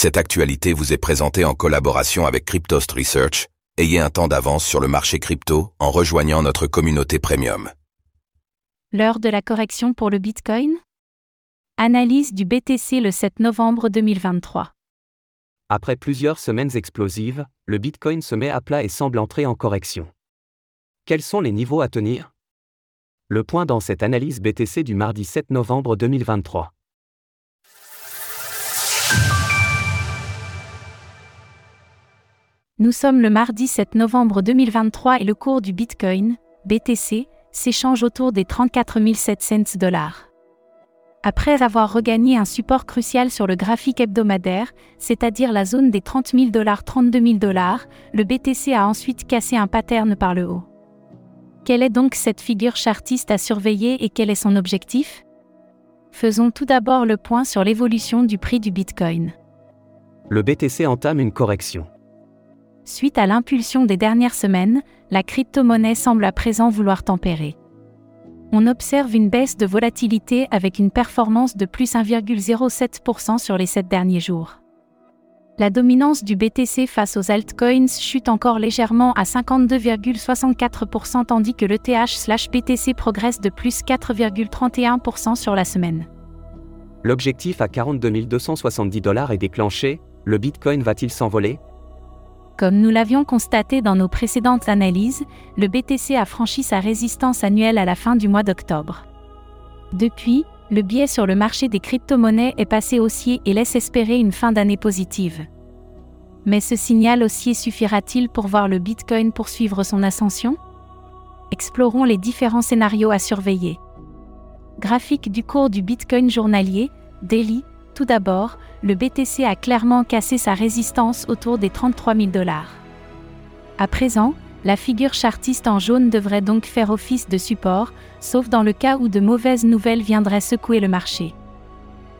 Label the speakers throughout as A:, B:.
A: Cette actualité vous est présentée en collaboration avec Cryptost Research. Ayez un temps d'avance sur le marché crypto en rejoignant notre communauté premium.
B: L'heure de la correction pour le Bitcoin Analyse du BTC le 7 novembre 2023.
C: Après plusieurs semaines explosives, le Bitcoin se met à plat et semble entrer en correction. Quels sont les niveaux à tenir? Le point dans cette analyse BTC du mardi 7 novembre 2023.
B: Nous sommes le mardi 7 novembre 2023 et le cours du Bitcoin, BTC, s'échange autour des 34 700 dollars. Après avoir regagné un support crucial sur le graphique hebdomadaire, c'est-à-dire la zone des 30 000 dollars 32 000 dollars, le BTC a ensuite cassé un pattern par le haut. Quelle est donc cette figure chartiste à surveiller et quel est son objectif? Faisons tout d'abord le point sur l'évolution du prix du Bitcoin.
C: Le BTC entame une correction.
B: Suite à l'impulsion des dernières semaines, la crypto-monnaie semble à présent vouloir tempérer. On observe une baisse de volatilité avec une performance de plus 1,07% sur les 7 derniers jours. La dominance du BTC face aux altcoins chute encore légèrement à 52,64% tandis que le TH/BTC progresse de plus 4,31% sur la semaine.
C: L'objectif à 42 270 dollars est déclenché, le Bitcoin va-t-il s'envoler?
B: Comme nous l'avions constaté dans nos précédentes analyses, le BTC a franchi sa résistance annuelle à la fin du mois d'octobre. Depuis, le biais sur le marché des crypto-monnaies est passé haussier et laisse espérer une fin d'année positive. Mais ce signal haussier suffira-t-il pour voir le Bitcoin poursuivre son ascension? Explorons les différents scénarios à surveiller. Graphique du cours du Bitcoin journalier, daily, tout d'abord, le BTC a clairement cassé sa résistance autour des 33 000 dollars. À présent, la figure chartiste en jaune devrait donc faire office de support, sauf dans le cas où de mauvaises nouvelles viendraient secouer le marché.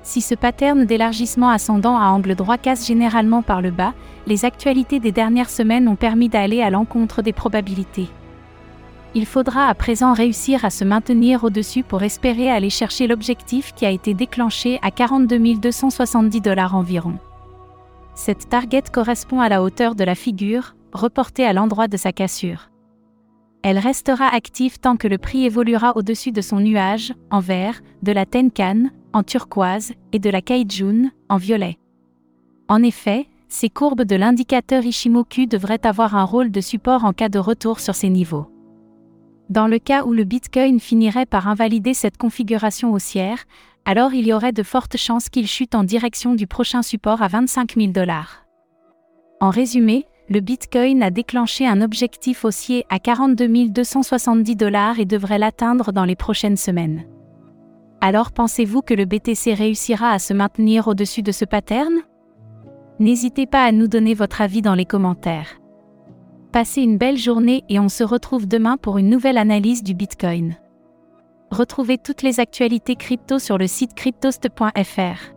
B: Si ce pattern d'élargissement ascendant à angle droit casse généralement par le bas, les actualités des dernières semaines ont permis d'aller à l'encontre des probabilités. Il faudra à présent réussir à se maintenir au-dessus pour espérer aller chercher l'objectif qui a été déclenché à 42 270 dollars environ. Cette target correspond à la hauteur de la figure, reportée à l'endroit de sa cassure. Elle restera active tant que le prix évoluera au-dessus de son nuage, en vert, de la Tenkan, en turquoise, et de la Kaijun, en violet. En effet, ces courbes de l'indicateur Ishimoku devraient avoir un rôle de support en cas de retour sur ces niveaux. Dans le cas où le Bitcoin finirait par invalider cette configuration haussière, alors il y aurait de fortes chances qu'il chute en direction du prochain support à 25 000 dollars. En résumé, le Bitcoin a déclenché un objectif haussier à 42 270 dollars et devrait l'atteindre dans les prochaines semaines. Alors pensez-vous que le BTC réussira à se maintenir au-dessus de ce pattern? N'hésitez pas à nous donner votre avis dans les commentaires. Passez une belle journée et on se retrouve demain pour une nouvelle analyse du Bitcoin. Retrouvez toutes les actualités crypto sur le site cryptost.fr.